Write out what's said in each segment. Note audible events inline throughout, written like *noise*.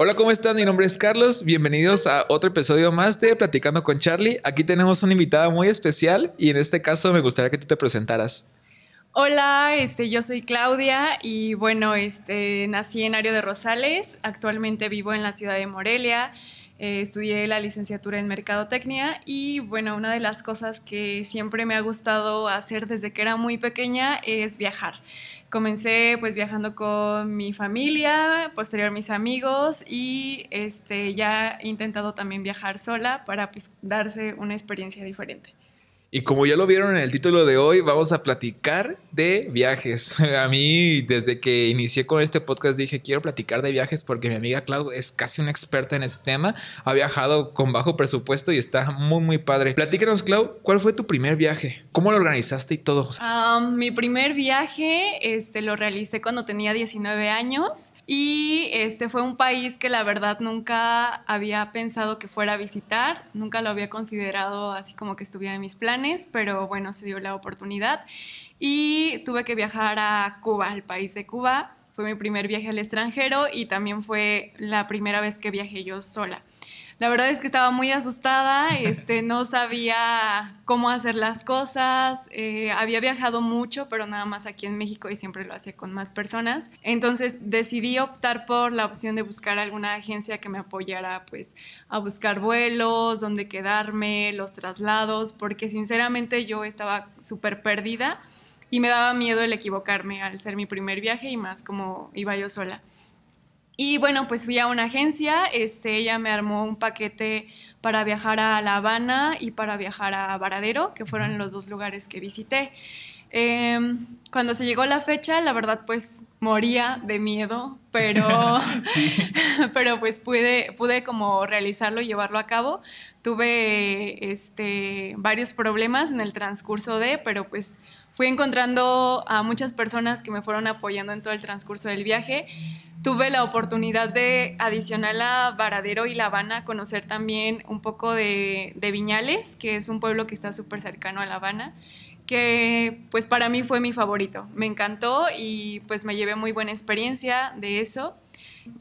Hola, ¿cómo están? Mi nombre es Carlos. Bienvenidos a otro episodio más de Platicando con Charlie. Aquí tenemos una invitada muy especial y en este caso me gustaría que tú te presentaras. Hola, este, yo soy Claudia y bueno, este, nací en Ario de Rosales. Actualmente vivo en la ciudad de Morelia. Eh, estudié la licenciatura en Mercadotecnia y bueno, una de las cosas que siempre me ha gustado hacer desde que era muy pequeña es viajar. Comencé pues viajando con mi familia, posterior mis amigos y este, ya he intentado también viajar sola para pues, darse una experiencia diferente. Y como ya lo vieron en el título de hoy, vamos a platicar de viajes. *laughs* A mí, desde que inicié con este podcast, dije, quiero platicar de viajes porque mi amiga Clau es casi una experta en este tema. Ha viajado con bajo presupuesto y está muy, muy padre. Platícanos, Clau, ¿cuál fue tu primer viaje? ¿Cómo lo organizaste y todo? mi primer viaje este, lo realicé cuando tenía 19 años y este fue un país que la verdad nunca había pensado que fuera a visitar. Nunca lo había considerado así como que estuviera en mis planes pero bueno, se dio la oportunidad y tuve que viajar a Cuba, al país de Cuba. Fue mi primer viaje al extranjero y también fue la primera vez que viajé yo sola. La verdad es que estaba muy asustada, este, no sabía cómo hacer las cosas, eh, había viajado mucho, pero nada más aquí en México y siempre lo hacía con más personas. Entonces decidí optar por la opción de buscar alguna agencia que me apoyara pues a buscar vuelos, dónde quedarme, los traslados, porque sinceramente yo estaba súper perdida y me daba miedo el equivocarme al ser mi primer viaje y más como iba yo sola. Y bueno, pues fui a una agencia, este, ella me armó un paquete para viajar a La Habana y para viajar a Varadero, que fueron los dos lugares que visité. Em, cuando se llegó la fecha, la verdad pues moría de miedo, pero, *laughs* *laughs* pero pues pude, pude como realizarlo y llevarlo a cabo. Tuve este, varios problemas en el transcurso de, pero pues fui encontrando a muchas personas que me fueron apoyando en todo el transcurso del viaje tuve la oportunidad de, adicional a Varadero y La Habana, conocer también un poco de, Viñales, que es un pueblo que está súper cercano a La Habana, que pues para mí fue mi favorito. Me encantó y pues me llevé muy buena experiencia de eso.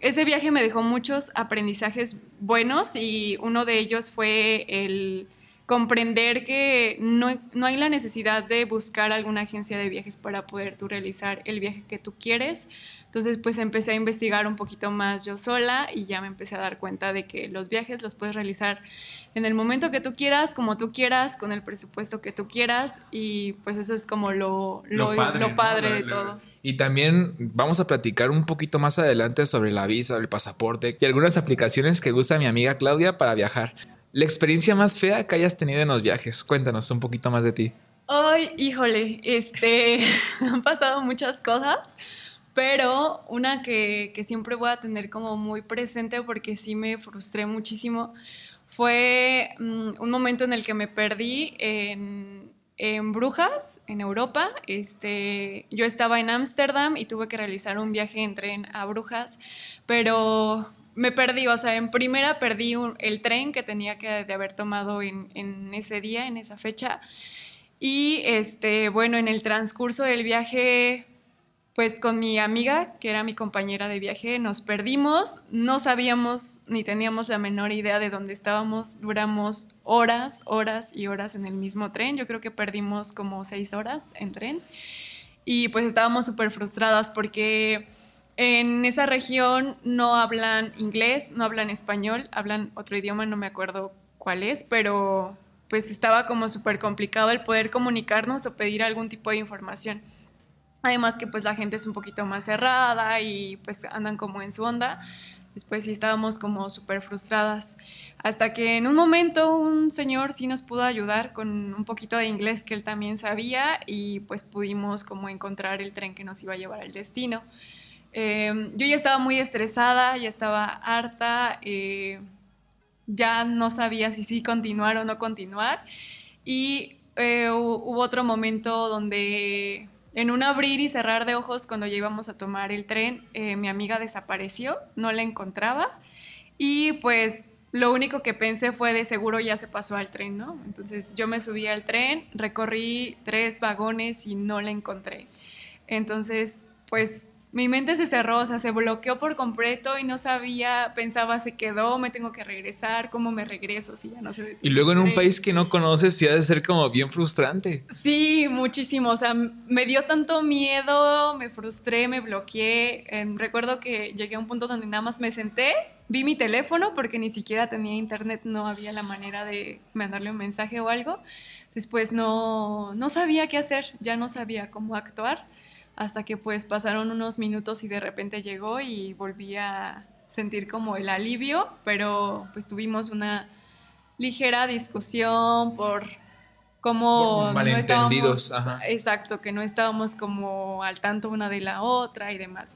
Ese viaje me dejó muchos aprendizajes buenos y uno de ellos fue el comprender que no, no, hay la necesidad de buscar alguna agencia de viajes para poder tú realizar el viaje que tú quieres. Entonces, pues empecé a investigar un poquito más yo sola y ya me empecé a dar cuenta de que los viajes los puedes realizar en el momento que tú quieras, como tú quieras, con el presupuesto que tú quieras y pues eso es como lo, lo, padre, de todo. Y también vamos a platicar un poquito más adelante sobre la visa, el pasaporte y algunas aplicaciones que usa mi amiga Claudia para viajar. La experiencia más fea que hayas tenido en los viajes. Cuéntanos un poquito más de ti. Ay, híjole, este, *laughs* han pasado muchas cosas, pero una que, siempre voy a tener como muy presente porque sí me frustré muchísimo fue mm, un momento en el que me perdí en, en Brujas, en Europa. Este, yo estaba en Ámsterdam y tuve que realizar un viaje en tren a Brujas, pero me perdí, o sea, en primera perdí el tren que tenía que de haber tomado en, ese día, en esa fecha. Y este, bueno, en el transcurso del viaje, pues con mi amiga, que era mi compañera de viaje, nos perdimos, no sabíamos ni teníamos la menor idea de dónde estábamos, duramos horas, horas y horas en el mismo tren, yo creo que perdimos como seis horas en tren. Y pues estábamos súper frustradas porque en esa región no hablan inglés, no hablan español, hablan otro idioma, no me acuerdo cuál es, pero pues estaba como súper complicado el poder comunicarnos o pedir algún tipo de información. Además que pues la gente es un poquito más cerrada y pues andan como en su onda. Después sí estábamos como súper frustradas. Hasta que en un momento un señor sí nos pudo ayudar con un poquito de inglés que él también sabía y pues pudimos como encontrar el tren que nos iba a llevar al destino. Em, yo ya estaba muy estresada, ya estaba harta, eh, ya no sabía si sí continuar o no continuar. Y eh, hubo otro momento donde en un abrir y cerrar de ojos cuando ya íbamos a tomar el tren, eh, mi amiga desapareció, no la encontraba. Y pues lo único que pensé fue de seguro ya se pasó al tren, ¿no? Entonces yo me subí al tren, recorrí tres vagones y no la encontré. Entonces, pues mi mente se cerró, o sea, se bloqueó por completo y no sabía, pensaba, se quedó, me tengo que regresar, ¿cómo me regreso si ya no sé? Y luego en un país que no conoces, sí ha de ser como bien frustrante. Sí, muchísimo, o sea, me dio tanto miedo, me frustré, me bloqueé. recuerdo que llegué a un punto donde nada más me senté, vi mi teléfono porque ni siquiera tenía internet, no había la manera de mandarle un mensaje o algo. Después no, no sabía qué hacer, ya no sabía cómo actuar hasta que pues pasaron unos minutos y de repente llegó y volví a sentir como el alivio, pero pues tuvimos una ligera discusión por cómo no estábamos exacto, que no estábamos como al tanto una de la otra y demás.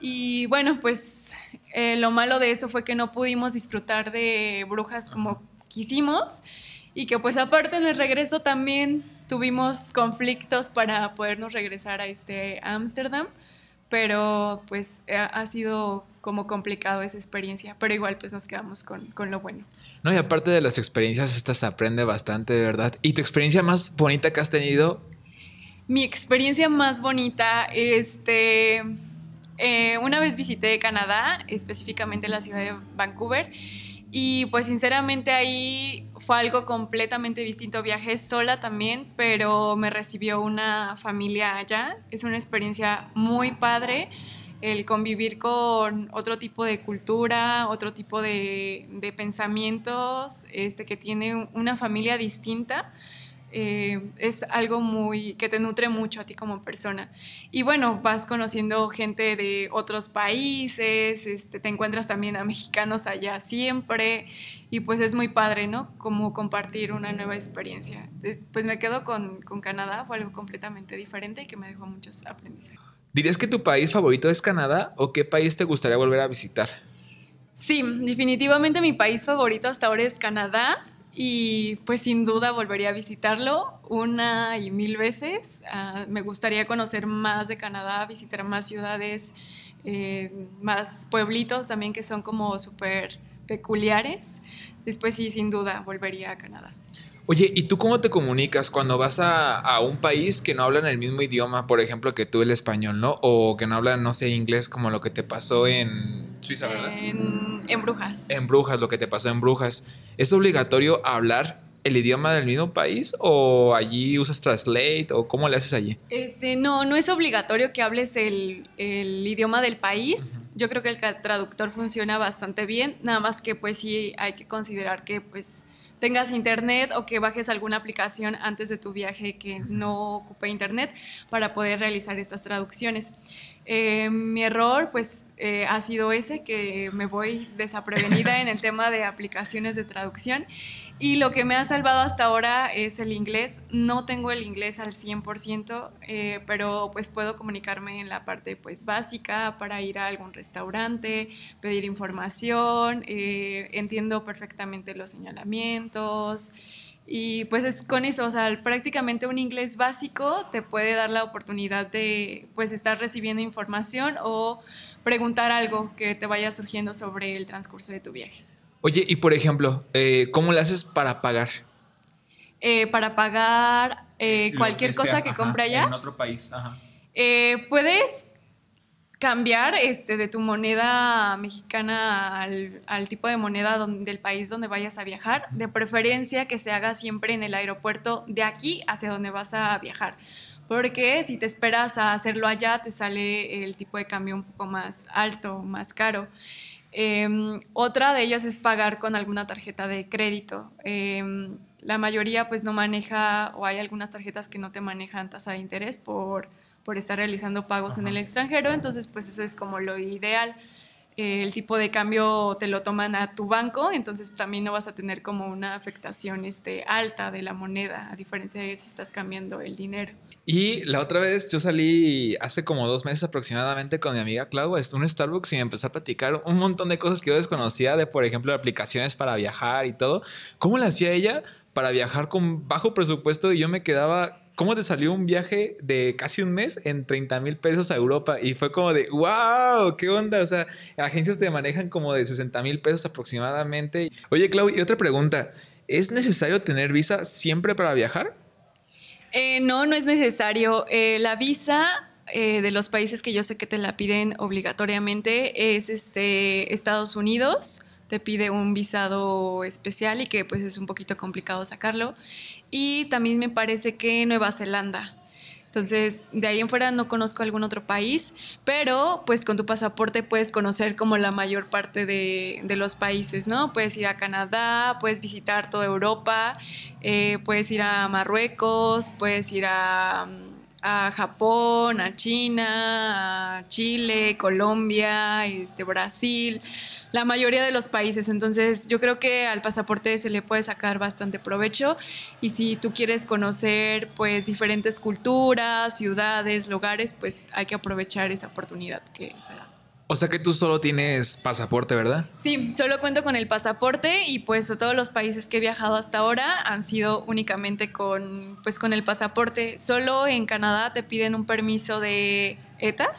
Y bueno, pues eh, lo malo de eso fue que no pudimos disfrutar de brujas como quisimos y que pues aparte en el regreso también tuvimos conflictos para podernos regresar a este Ámsterdam, pero pues ha, sido como complicado esa experiencia, pero igual pues nos quedamos con, con, lo bueno. No, y aparte de las experiencias, esta se aprende bastante, de verdad. ¿Y tu experiencia más bonita que has tenido? Mi experiencia más bonita, este, eh, una vez visité Canadá, específicamente la ciudad de Vancouver, y pues sinceramente ahí fue algo completamente distinto. Viajé sola también, pero me recibió una familia allá. Es una experiencia muy padre el convivir con otro tipo de cultura, otro tipo de, de pensamientos, este, que tiene una familia distinta. Eh, es algo muy que te nutre mucho a ti como persona. Y bueno, vas conociendo gente de otros países, este, te encuentras también a mexicanos allá siempre y pues es muy padre, ¿no? Como compartir una nueva experiencia. pues me quedo con, con Canadá, fue algo completamente diferente y que me dejó muchos aprendizajes. ¿Dirías que tu país favorito es Canadá o qué país te gustaría volver a visitar? Sí, definitivamente mi país favorito hasta ahora es Canadá y pues sin duda volvería a visitarlo una y mil veces. Ah, me gustaría conocer más de Canadá, visitar más ciudades, eh, más pueblitos también que son como súper peculiares. Después sí, sin duda, volvería a Canadá. Oye, ¿y tú cómo te comunicas cuando vas a, un país que no hablan el mismo idioma, por ejemplo, que tú el español, ¿no? O que no hablan, no sé, inglés, como lo que te pasó en Suiza, ¿verdad? En, en Brujas. En Brujas, lo que te pasó en Brujas. ¿Es obligatorio hablar el idioma del mismo país o allí usas Translate o cómo le haces allí? Este, no, no es obligatorio que hables el, idioma del país. Yo creo que el traductor funciona bastante bien, nada más que pues sí hay que considerar que pues tengas internet o que bajes alguna aplicación antes de tu viaje que no ocupe internet para poder realizar estas traducciones. Eh, mi error pues eh, ha sido ese, que me voy desaprevenida en el tema de aplicaciones de traducción y lo que me ha salvado hasta ahora es el inglés. No tengo el inglés al 100%, eh, pero pues puedo comunicarme en la parte pues básica para ir a algún restaurante, pedir información, eh, entiendo perfectamente los señalamientos. Y pues es con eso, o sea, prácticamente un inglés básico te puede dar la oportunidad de pues estar recibiendo información o preguntar algo que te vaya surgiendo sobre el transcurso de tu viaje. Oye, y por ejemplo, eh, ¿cómo le haces para pagar? Eh, para pagar eh, cualquier cosa que compre allá. En otro país, ajá. puedes cambiar este, de tu moneda mexicana al, tipo de moneda del país donde vayas a viajar. De preferencia que se haga siempre en el aeropuerto de aquí hacia donde vas a viajar. Porque si te esperas a hacerlo allá, te sale el tipo de cambio un poco más alto, más caro. Em, otra de ellas es pagar con alguna tarjeta de crédito. Em, la mayoría pues no maneja o hay algunas tarjetas que no te manejan tasa de interés por, por estar realizando pagos en el extranjero, entonces pues eso es como lo ideal. el tipo de cambio te lo toman a tu banco, entonces también no vas a tener como una afectación este, alta de la moneda, a diferencia de si estás cambiando el dinero. Y la otra vez yo salí hace como dos meses aproximadamente con mi amiga Clau a un Starbucks y me empezó a platicar un montón de cosas que yo desconocía, de por ejemplo aplicaciones para viajar y todo. ¿Cómo le hacía ella para viajar con bajo presupuesto? Y yo me quedaba, ¿cómo te salió un viaje de casi un mes en 30 mil pesos a Europa? Y fue como de, wow, ¿qué onda? O sea, agencias te manejan como de 60 mil pesos aproximadamente. Oye, Clau, y otra pregunta, ¿es necesario tener visa siempre para viajar? Eh, no, no es necesario. Eh, la visa eh, de los países que yo sé que te la piden obligatoriamente es este Estados Unidos. Te pide un visado especial y que pues es un poquito complicado sacarlo. Y también me parece que Nueva Zelanda. Entonces, de ahí en fuera no conozco algún otro país, pero pues con tu pasaporte puedes conocer como la mayor parte de, los países, ¿no? Puedes ir a Canadá, puedes visitar toda Europa, eh, puedes ir a Marruecos, puedes ir a a Japón, a China, a Chile, Colombia, este, Brasil, la mayoría de los países. Entonces yo creo que al pasaporte se le puede sacar bastante provecho y si tú quieres conocer pues diferentes culturas, ciudades, lugares, pues hay que aprovechar esa oportunidad que se da. O sea que tú solo tienes pasaporte, ¿verdad? Sí, solo cuento con el pasaporte y pues a todos los países que he viajado hasta ahora han sido únicamente con pues con el pasaporte. Solo en Canadá te piden un permiso de ETA,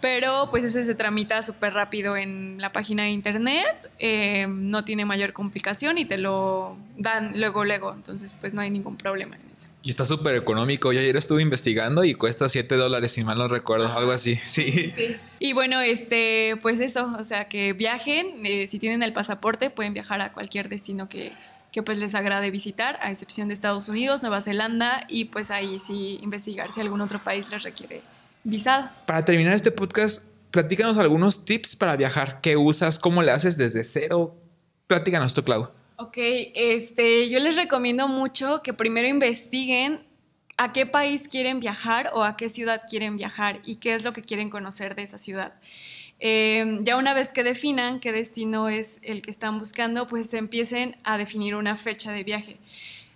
pero pues ese se tramita súper rápido en la página de internet, eh, no tiene mayor complicación y te lo dan luego, luego, entonces pues no hay ningún problema en eso. Y está súper económico, yo ayer estuve investigando y cuesta 7 dólares, si mal no recuerdo, algo así, *laughs* sí. Y bueno, este, pues eso, o sea, que viajen, eh, si tienen el pasaporte pueden viajar a cualquier destino que, que pues les agrade visitar, a excepción de Estados Unidos, Nueva Zelanda y pues ahí sí investigar si algún otro país les requiere visado. Para terminar este podcast, platícanos algunos tips para viajar. ¿Qué usas? ¿Cómo le haces desde cero? Platícanos tú, Clau. Ok, este, yo les recomiendo mucho que primero investiguen a qué país quieren viajar o a qué ciudad quieren viajar y qué es lo que quieren conocer de esa ciudad. Em, ya una vez que definan qué destino es el que están buscando, pues empiecen a definir una fecha de viaje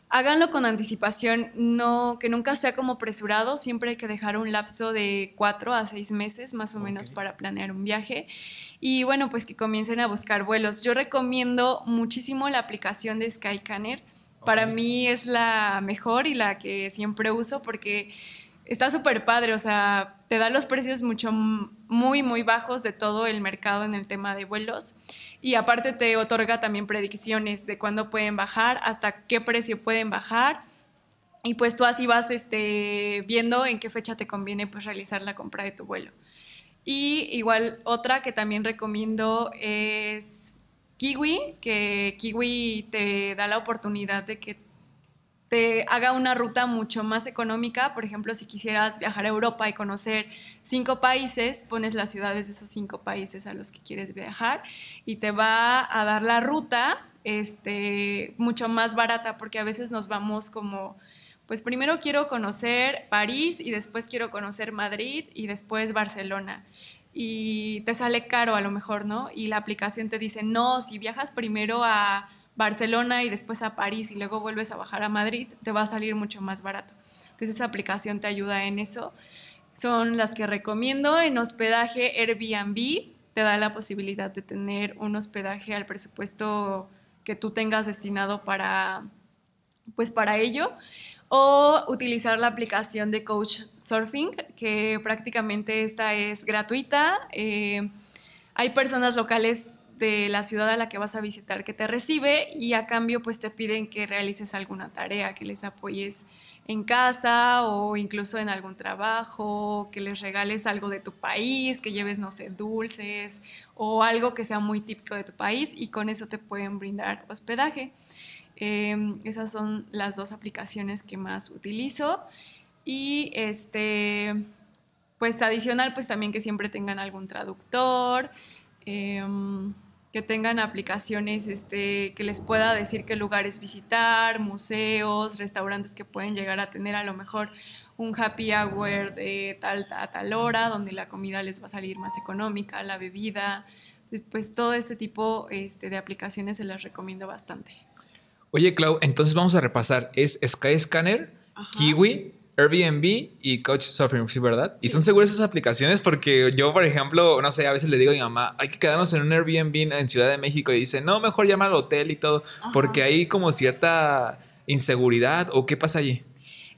háganlo con anticipación, no, que nunca sea como apresurado, siempre hay que dejar un lapso de cuatro a seis meses más o menos para planear un viaje. Y bueno, pues que comiencen a buscar vuelos. Yo recomiendo muchísimo la aplicación de Skycanner. Para mí es la mejor y la que siempre uso porque está súper padre, o sea, te da los precios mucho, muy, muy bajos de todo el mercado en el tema de vuelos. Y aparte te otorga también predicciones de cuándo pueden bajar, hasta qué precio pueden bajar. Y pues tú así vas este, viendo en qué fecha te conviene pues, realizar la compra de tu vuelo. Y igual otra que también recomiendo es Kiwi, que Kiwi te da la oportunidad de que te haga una ruta mucho más económica. Por ejemplo, si quisieras viajar a Europa y conocer cinco países, pones las ciudades de esos cinco países a los que quieres viajar y te va a dar la ruta este, mucho más barata porque a veces nos vamos como, pues primero quiero conocer París y después quiero conocer Madrid y después Barcelona. Y te sale caro a lo mejor, ¿no? Y la aplicación te dice, no, si viajas primero a Barcelona y después a París y luego vuelves a bajar a Madrid, te va a salir mucho más barato. Entonces esa aplicación te ayuda en eso. Son las que recomiendo. En hospedaje Airbnb te da la posibilidad de tener un hospedaje al presupuesto que tú tengas destinado para, pues para ello. O utilizar la aplicación de Coach Surfing, que prácticamente esta es gratuita. Eh, hay personas locales de la ciudad a la que vas a visitar que te recibe y a cambio pues te piden que realices alguna tarea, que les apoyes en casa o incluso en algún trabajo, que les regales algo de tu país, que lleves, no sé, dulces o algo que sea muy típico de tu país y con eso te pueden brindar hospedaje. Em, esas son las dos aplicaciones que más utilizo y este, pues adicional pues también que siempre tengan algún traductor. Em, que tengan aplicaciones este, que les pueda decir qué lugares visitar, museos, restaurantes que pueden llegar a tener a lo mejor un happy hour de tal a tal hora, donde la comida les va a salir más económica, la bebida. Pues todo este tipo este, de aplicaciones se las recomiendo bastante. Oye, Clau, entonces vamos a repasar. Es Skyscanner, Kiwi, Airbnb y Coach Surfing, ¿sí, verdad? Y son seguras esas aplicaciones porque yo, por ejemplo, no sé, a veces le digo a mi mamá, hay que quedarnos en un Airbnb en Ciudad de México y dice, no, mejor llama al hotel y todo, porque hay como cierta inseguridad o qué pasa allí.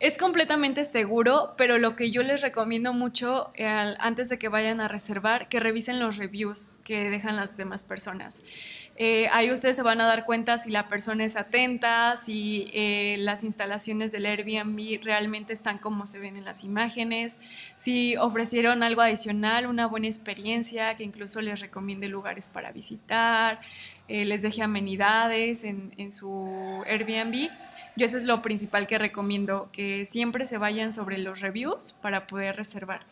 Es completamente seguro, pero lo que yo les recomiendo mucho eh, antes de que vayan a reservar, que revisen los reviews que dejan las demás personas. Eh, ahí ustedes se van a dar cuenta si la persona es atenta, si eh, las instalaciones del Airbnb realmente están como se ven en las imágenes, si ofrecieron algo adicional, una buena experiencia, que incluso les recomiende lugares para visitar, les deje amenidades en, su Airbnb. Yo eso es lo principal que recomiendo, que siempre se vayan sobre los reviews para poder reservar.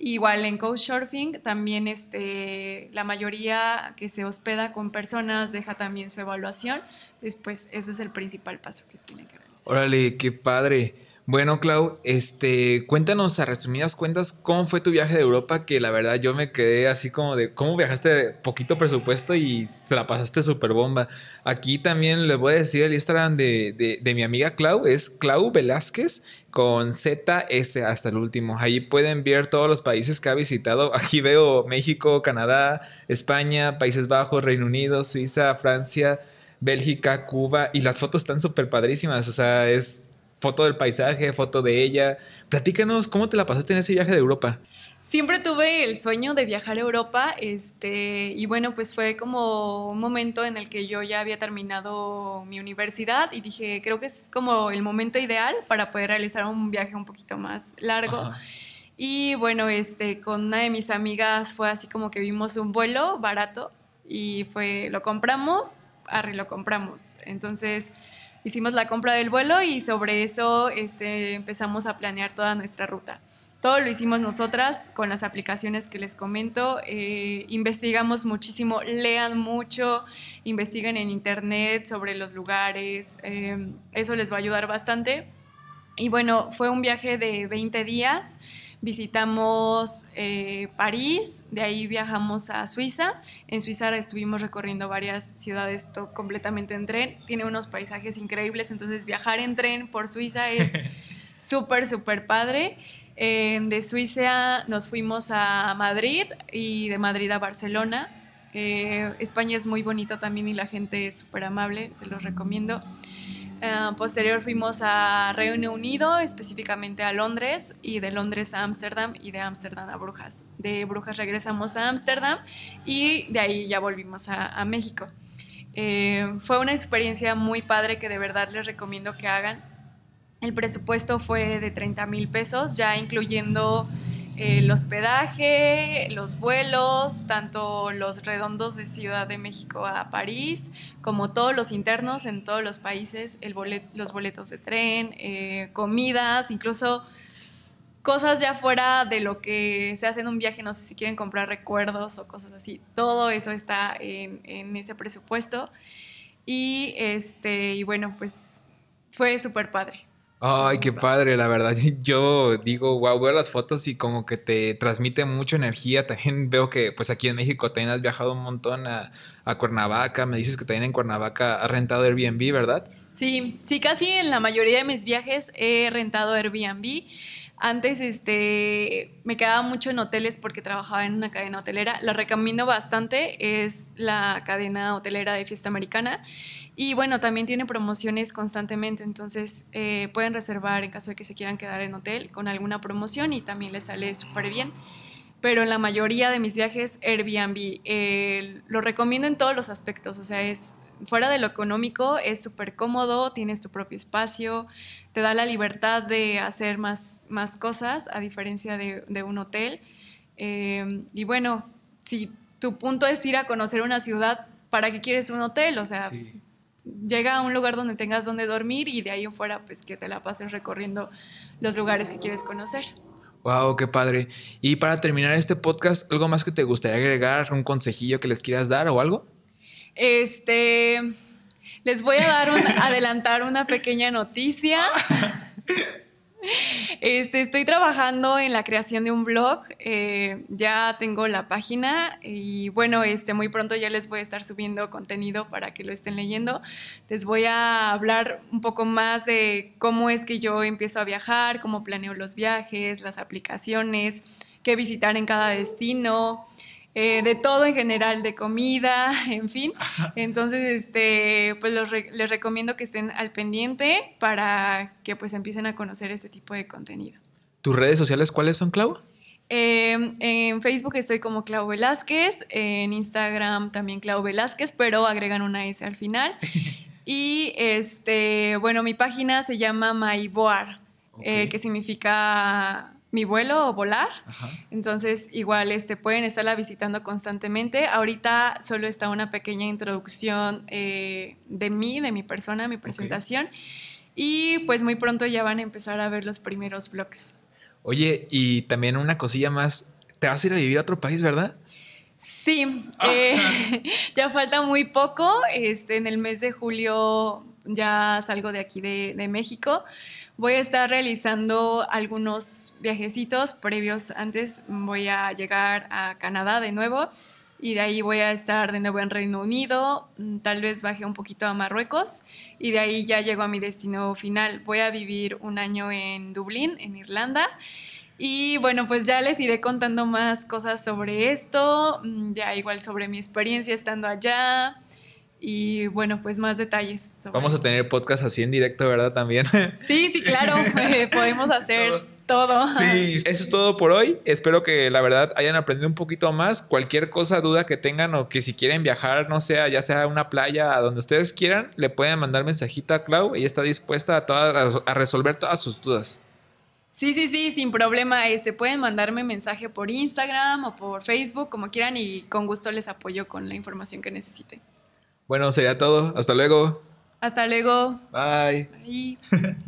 Igual en Couchsurfing también este, la mayoría que se hospeda con personas deja también su evaluación. Después ese es el principal paso que tienen que realizar. Órale, qué padre. Bueno, Clau, este, cuéntanos a resumidas cuentas cómo fue tu viaje de Europa, que la verdad yo me quedé así como de cómo viajaste poquito presupuesto y se la pasaste súper bomba. Aquí también les voy a decir el Instagram de, de, mi amiga Clau, es Clau Velázquez con ZS hasta el último. Ahí pueden ver todos los países que ha visitado. Aquí veo México, Canadá, España, Países Bajos, Reino Unido, Suiza, Francia. Bélgica, Cuba, y las fotos están súper padrísimas, o sea, es foto del paisaje, foto de ella. Platícanos cómo te la pasaste en ese viaje de Europa. Siempre tuve el sueño de viajar a Europa, este, y bueno, pues fue como un momento en el que yo ya había terminado mi universidad y dije, creo que es como el momento ideal para poder realizar un viaje un poquito más largo. Y bueno, este, con una de mis amigas fue así como que vimos un vuelo barato y fue, lo compramos, arre, lo compramos. Entonces, hicimos la compra del vuelo y sobre eso este, empezamos a planear toda nuestra ruta. Todo lo hicimos nosotras con las aplicaciones que les comento. Eh, investigamos muchísimo, lean mucho, investiguen en internet sobre los lugares. Eh, eso les va a ayudar bastante. Y bueno, fue un viaje de 20 días visitamos eh, París, de ahí viajamos a Suiza. En Suiza estuvimos recorriendo varias ciudades completamente en tren. Tiene unos paisajes increíbles, entonces viajar en tren por Suiza es *laughs* súper, súper padre. de Suiza nos fuimos a Madrid y de Madrid a Barcelona. Eh, España es muy bonito también y la gente es súper amable, se los recomiendo. Uh, posterior fuimos a Reino Unido, específicamente a Londres, y de Londres a Ámsterdam y de Ámsterdam a Brujas. De Brujas regresamos a Ámsterdam y de ahí ya volvimos a, México. Eh, fue una experiencia muy padre que de verdad les recomiendo que hagan. El presupuesto fue de 30 mil pesos, ya incluyendo el hospedaje, los vuelos, tanto los redondos de Ciudad de México a París, como todos los internos en todos los países, el los boletos de tren, eh, comidas, incluso cosas ya fuera de lo que se hace en un viaje, no sé si quieren comprar recuerdos o cosas así, todo eso está en, en ese presupuesto. Y, este, y bueno, pues fue súper padre. Ay, qué padre, la verdad. *laughs* Yo digo, wow, veo las fotos y como que te transmite mucha energía. También veo que, pues aquí en México también has viajado un montón a, Cuernavaca. Me dices que también en Cuernavaca has rentado Airbnb, ¿verdad? Sí, sí, casi en la mayoría de mis viajes he rentado Airbnb. Antes este, me quedaba mucho en hoteles porque trabajaba en una cadena hotelera. La recomiendo bastante, es la cadena hotelera de fiesta americana. Y bueno, también tiene promociones constantemente, entonces eh, pueden reservar en caso de que se quieran quedar en hotel con alguna promoción y también les sale súper bien. Pero en la mayoría de mis viajes, Airbnb eh, lo recomiendo en todos los aspectos, o sea, es fuera de lo económico, es súper cómodo, tienes tu propio espacio, te da la libertad de hacer más, más cosas a diferencia de, de un hotel. Eh, y bueno, si tu punto es ir a conocer una ciudad, ¿para qué quieres un hotel? O sea, llega a un lugar donde tengas donde dormir y de ahí en fuera pues que te la pases recorriendo los lugares que quieres conocer. Wow, qué padre. Y para terminar este podcast, ¿algo más que te gustaría agregar? ¿Un consejillo que les quieras dar o algo? Este, les voy a dar *laughs* adelantar una pequeña noticia. Este, estoy trabajando en la creación de un blog, eh, ya tengo la página y bueno, este, muy pronto ya les voy a estar subiendo contenido para que lo estén leyendo. Les voy a hablar un poco más de cómo es que yo empiezo a viajar, cómo planeo los viajes, las aplicaciones, qué visitar en cada destino. Eh, de todo en general, de comida, *laughs* en fin. Entonces, este, pues les recomiendo que estén al pendiente para que pues empiecen a conocer este tipo de contenido. ¿Tus redes sociales cuáles son, Clau? Em, en Facebook estoy como Clau Velázquez, en Instagram también Clau Velázquez, pero agregan una S al final. *laughs* y este, bueno, mi página se llama MyBoar, eh, que significa mi vuelo o volar. Entonces, igual este, pueden estarla visitando constantemente. Ahorita solo está una pequeña introducción eh, de mí, de mi persona, mi presentación. Y pues muy pronto ya van a empezar a ver los primeros vlogs. Oye, y también una cosilla más, te vas a ir a vivir a otro país, ¿verdad? Sí, ah. eh, *laughs* ya falta muy poco. Este, en el mes de julio ya salgo de aquí de, de, México. Voy a estar realizando algunos viajecitos previos. Antes voy a llegar a Canadá de nuevo y de ahí voy a estar de nuevo en Reino Unido, mm, tal vez baje un poquito a Marruecos y de ahí ya llego a mi destino final. Voy a vivir un año en Dublín, en Irlanda. Y bueno, pues ya les iré contando más cosas sobre esto, mm, ya igual sobre mi experiencia estando allá y bueno, pues más detalles. Vamos a tener podcast así en directo, ¿verdad? También. *laughs* Sí, sí, claro, *laughs* eh, podemos hacer todo. Sí, eso es todo por hoy. Espero que la verdad hayan aprendido un poquito más. Cualquier cosa, duda que tengan o que si quieren viajar, no sea, ya sea a una playa, a donde ustedes quieran, le pueden mandar mensajito a Clau. Ella está dispuesta a, todas, a resolver todas sus dudas. Sí, sí, sí, sin problema. Este, pueden mandarme mensaje por Instagram o por Facebook, como quieran, y con gusto les apoyo con la información que necesiten. Bueno, sería todo. Hasta luego. Hasta luego. Bye. Bye. *laughs*